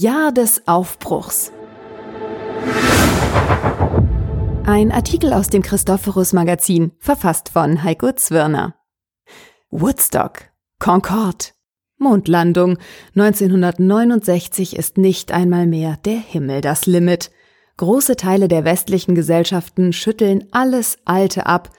Jahr des Aufbruchs. Ein Artikel aus dem Christophorus Magazin, verfasst von Heiko Zwirner. Woodstock, Concorde, Mondlandung 1969 ist nicht einmal mehr der Himmel das Limit. Große Teile der westlichen Gesellschaften schütteln alles Alte ab,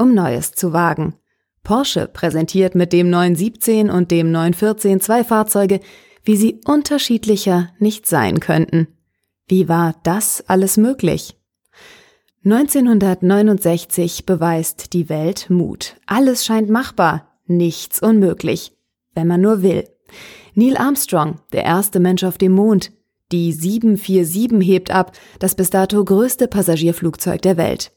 um Neues zu wagen. Porsche präsentiert mit dem 917 und dem 914 zwei Fahrzeuge, wie sie unterschiedlicher nicht sein könnten. Wie war das alles möglich? 1969 beweist die Welt Mut. Alles scheint machbar, nichts unmöglich, wenn man nur will. Neil Armstrong, der erste Mensch auf dem Mond. Die 747 hebt ab, das bis dato größte Passagierflugzeug der Welt.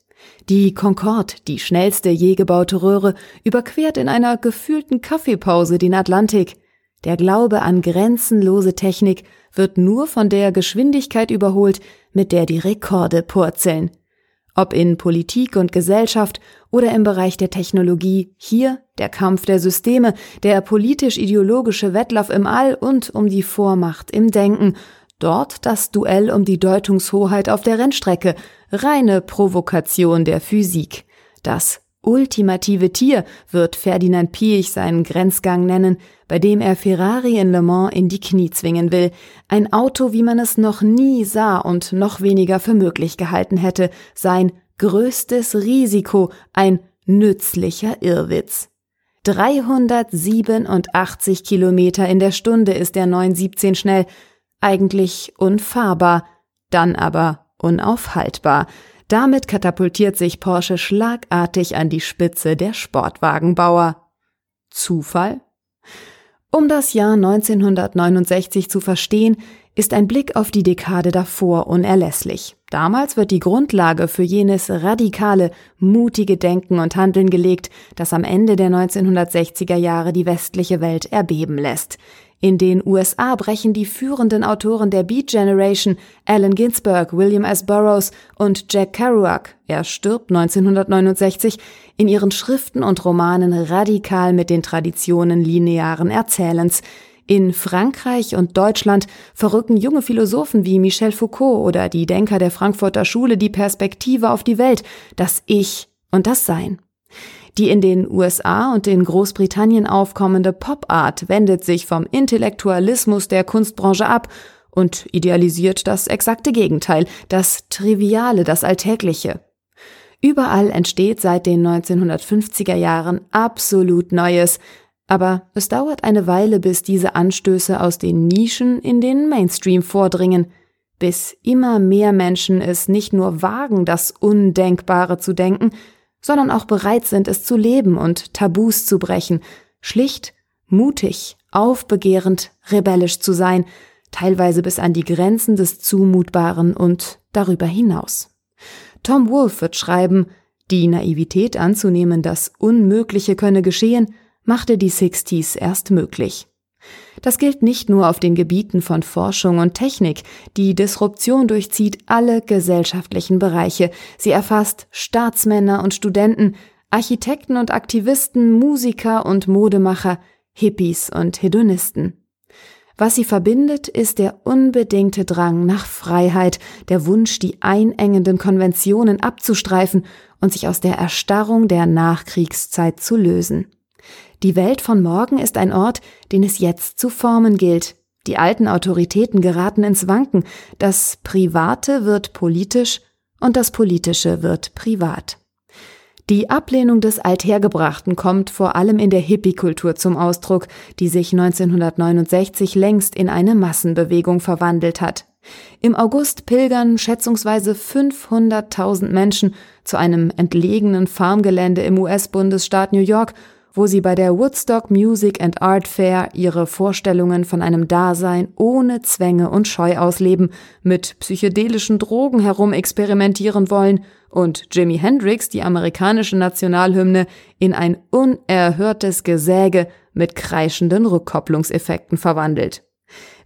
Die Concorde, die schnellste je gebaute Röhre, überquert in einer gefühlten Kaffeepause den Atlantik. Der Glaube an grenzenlose Technik wird nur von der Geschwindigkeit überholt, mit der die Rekorde purzeln. Ob in Politik und Gesellschaft oder im Bereich der Technologie, hier der Kampf der Systeme, der politisch-ideologische Wettlauf im All und um die Vormacht im Denken, dort das Duell um die Deutungshoheit auf der Rennstrecke, reine Provokation der Physik. Das ultimative Tier wird Ferdinand Piech seinen Grenzgang nennen, bei dem er Ferrari in Le Mans in die Knie zwingen will. Ein Auto, wie man es noch nie sah und noch weniger für möglich gehalten hätte. Sein größtes Risiko, ein nützlicher Irrwitz. 387 Kilometer in der Stunde ist der 917 schnell. Eigentlich unfahrbar, dann aber unaufhaltbar. Damit katapultiert sich Porsche schlagartig an die Spitze der Sportwagenbauer. Zufall? Um das Jahr 1969 zu verstehen, ist ein Blick auf die Dekade davor unerlässlich. Damals wird die Grundlage für jenes radikale, mutige Denken und Handeln gelegt, das am Ende der 1960er Jahre die westliche Welt erbeben lässt. In den USA brechen die führenden Autoren der Beat Generation, Allen Ginsberg, William S. Burroughs und Jack Kerouac, er stirbt 1969, in ihren Schriften und Romanen radikal mit den Traditionen linearen Erzählens. In Frankreich und Deutschland verrücken junge Philosophen wie Michel Foucault oder die Denker der Frankfurter Schule die Perspektive auf die Welt, das Ich und das Sein. Die in den USA und in Großbritannien aufkommende Pop-Art wendet sich vom Intellektualismus der Kunstbranche ab und idealisiert das exakte Gegenteil, das Triviale, das Alltägliche. Überall entsteht seit den 1950er Jahren absolut Neues, aber es dauert eine Weile, bis diese Anstöße aus den Nischen in den Mainstream vordringen, bis immer mehr Menschen es nicht nur wagen, das Undenkbare zu denken, sondern auch bereit sind, es zu leben und Tabus zu brechen, schlicht, mutig, aufbegehrend, rebellisch zu sein, teilweise bis an die Grenzen des Zumutbaren und darüber hinaus. Tom Wolfe wird schreiben, die Naivität anzunehmen, das Unmögliche könne geschehen, machte die Sixties erst möglich. Das gilt nicht nur auf den Gebieten von Forschung und Technik. Die Disruption durchzieht alle gesellschaftlichen Bereiche. Sie erfasst Staatsmänner und Studenten, Architekten und Aktivisten, Musiker und Modemacher, Hippies und Hedonisten. Was sie verbindet, ist der unbedingte Drang nach Freiheit, der Wunsch, die einengenden Konventionen abzustreifen und sich aus der Erstarrung der Nachkriegszeit zu lösen. Die Welt von morgen ist ein Ort, den es jetzt zu formen gilt. Die alten Autoritäten geraten ins Wanken, das Private wird politisch und das Politische wird privat. Die Ablehnung des Althergebrachten kommt vor allem in der Hippie-Kultur zum Ausdruck, die sich 1969 längst in eine Massenbewegung verwandelt hat. Im August pilgern schätzungsweise 500.000 Menschen zu einem entlegenen Farmgelände im US-Bundesstaat New York wo sie bei der Woodstock Music and Art Fair ihre Vorstellungen von einem Dasein ohne Zwänge und Scheu ausleben, mit psychedelischen Drogen herumexperimentieren wollen und Jimi Hendrix die amerikanische Nationalhymne in ein unerhörtes Gesäge mit kreischenden Rückkopplungseffekten verwandelt.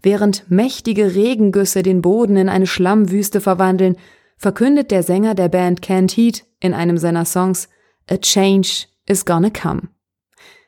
Während mächtige Regengüsse den Boden in eine Schlammwüste verwandeln, verkündet der Sänger der Band Canned Heat in einem seiner Songs A change is gonna come.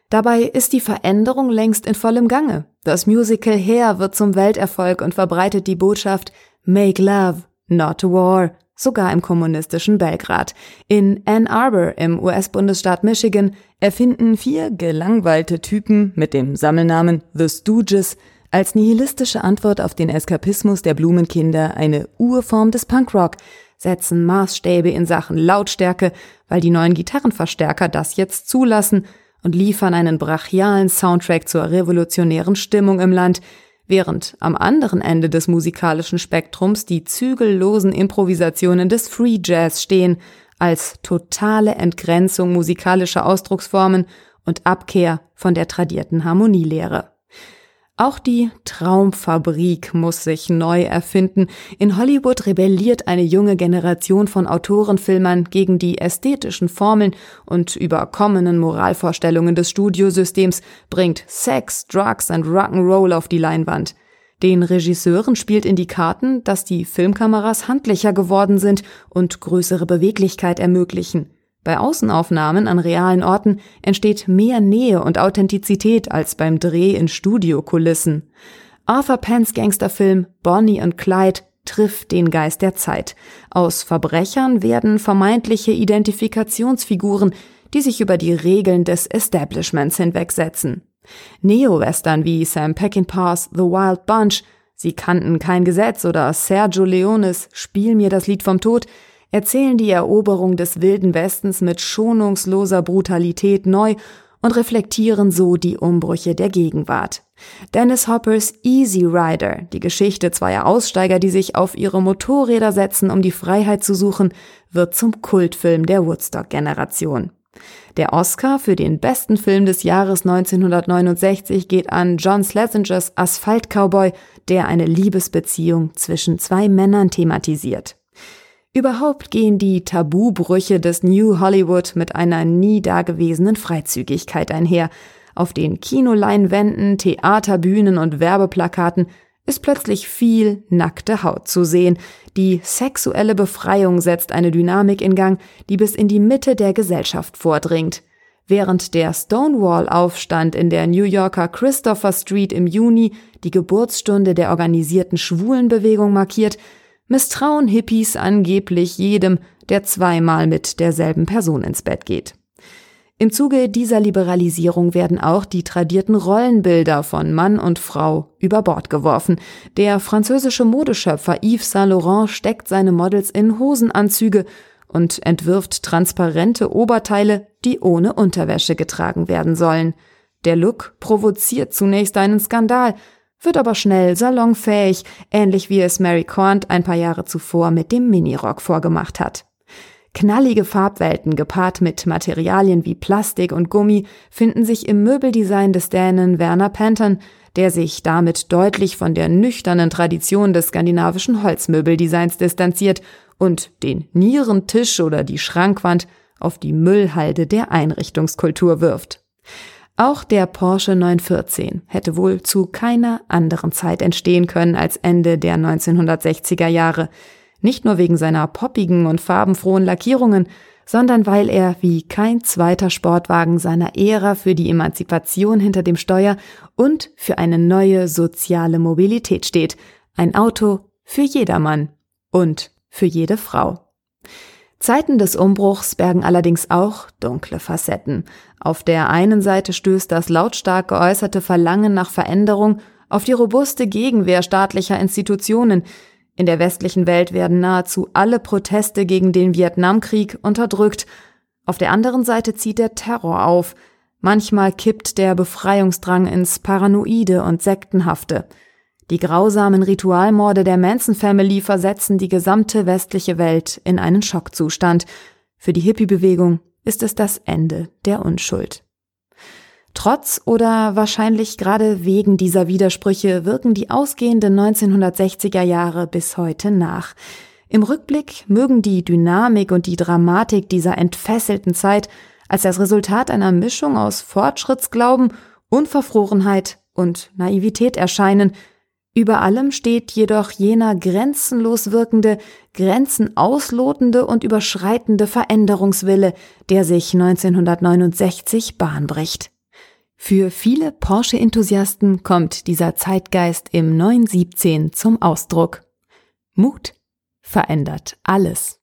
Dabei ist die Veränderung längst in vollem Gange. Das Musical Hair wird zum Welterfolg und verbreitet die Botschaft Make Love, not War, sogar im kommunistischen Belgrad. In Ann Arbor im US-Bundesstaat Michigan erfinden vier gelangweilte Typen mit dem Sammelnamen The Stooges als nihilistische Antwort auf den Eskapismus der Blumenkinder eine Urform des Punkrock, setzen Maßstäbe in Sachen Lautstärke, weil die neuen Gitarrenverstärker das jetzt zulassen und liefern einen brachialen Soundtrack zur revolutionären Stimmung im Land, während am anderen Ende des musikalischen Spektrums die zügellosen Improvisationen des Free Jazz stehen, als totale Entgrenzung musikalischer Ausdrucksformen und Abkehr von der tradierten Harmonielehre. Auch die Traumfabrik muss sich neu erfinden. In Hollywood rebelliert eine junge Generation von Autorenfilmern gegen die ästhetischen Formeln und überkommenen Moralvorstellungen des Studiosystems, bringt Sex, Drugs und Rock'n'Roll auf die Leinwand. Den Regisseuren spielt in die Karten, dass die Filmkameras handlicher geworden sind und größere Beweglichkeit ermöglichen. Bei Außenaufnahmen an realen Orten entsteht mehr Nähe und Authentizität als beim Dreh in Studiokulissen. Arthur Pence Gangsterfilm Bonnie und Clyde trifft den Geist der Zeit. Aus Verbrechern werden vermeintliche Identifikationsfiguren, die sich über die Regeln des Establishments hinwegsetzen. Neo-Western wie Sam Peckinpahs The Wild Bunch, Sie kannten kein Gesetz oder Sergio Leones Spiel mir das Lied vom Tod erzählen die Eroberung des wilden Westens mit schonungsloser Brutalität neu und reflektieren so die Umbrüche der Gegenwart. Dennis Hoppers Easy Rider, die Geschichte zweier Aussteiger, die sich auf ihre Motorräder setzen, um die Freiheit zu suchen, wird zum Kultfilm der Woodstock-Generation. Der Oscar für den besten Film des Jahres 1969 geht an John Schlesingers Asphalt Cowboy, der eine Liebesbeziehung zwischen zwei Männern thematisiert. Überhaupt gehen die Tabubrüche des New Hollywood mit einer nie dagewesenen Freizügigkeit einher. Auf den Kinoleinwänden, Theaterbühnen und Werbeplakaten ist plötzlich viel nackte Haut zu sehen. Die sexuelle Befreiung setzt eine Dynamik in Gang, die bis in die Mitte der Gesellschaft vordringt. Während der Stonewall-Aufstand in der New Yorker Christopher Street im Juni die Geburtsstunde der organisierten Schwulenbewegung markiert, misstrauen Hippies angeblich jedem, der zweimal mit derselben Person ins Bett geht. Im Zuge dieser Liberalisierung werden auch die tradierten Rollenbilder von Mann und Frau über Bord geworfen. Der französische Modeschöpfer Yves Saint Laurent steckt seine Models in Hosenanzüge und entwirft transparente Oberteile, die ohne Unterwäsche getragen werden sollen. Der Look provoziert zunächst einen Skandal, wird aber schnell salonfähig, ähnlich wie es Mary Quant ein paar Jahre zuvor mit dem Minirock vorgemacht hat. Knallige Farbwelten gepaart mit Materialien wie Plastik und Gummi finden sich im Möbeldesign des Dänen Werner Penton, der sich damit deutlich von der nüchternen Tradition des skandinavischen Holzmöbeldesigns distanziert und den Nierentisch oder die Schrankwand auf die Müllhalde der Einrichtungskultur wirft. Auch der Porsche 914 hätte wohl zu keiner anderen Zeit entstehen können als Ende der 1960er Jahre, nicht nur wegen seiner poppigen und farbenfrohen Lackierungen, sondern weil er wie kein zweiter Sportwagen seiner Ära für die Emanzipation hinter dem Steuer und für eine neue soziale Mobilität steht, ein Auto für jedermann und für jede Frau. Zeiten des Umbruchs bergen allerdings auch dunkle Facetten. Auf der einen Seite stößt das lautstark geäußerte Verlangen nach Veränderung auf die robuste Gegenwehr staatlicher Institutionen. In der westlichen Welt werden nahezu alle Proteste gegen den Vietnamkrieg unterdrückt. Auf der anderen Seite zieht der Terror auf. Manchmal kippt der Befreiungsdrang ins Paranoide und Sektenhafte. Die grausamen Ritualmorde der Manson Family versetzen die gesamte westliche Welt in einen Schockzustand. Für die Hippie-Bewegung ist es das Ende der Unschuld. Trotz oder wahrscheinlich gerade wegen dieser Widersprüche wirken die ausgehenden 1960er Jahre bis heute nach. Im Rückblick mögen die Dynamik und die Dramatik dieser entfesselten Zeit als das Resultat einer Mischung aus Fortschrittsglauben, Unverfrorenheit und Naivität erscheinen, über allem steht jedoch jener grenzenlos wirkende, Grenzen auslotende und überschreitende Veränderungswille, der sich 1969 Bahn bricht. Für viele Porsche-Enthusiasten kommt dieser Zeitgeist im 917 zum Ausdruck. Mut verändert alles.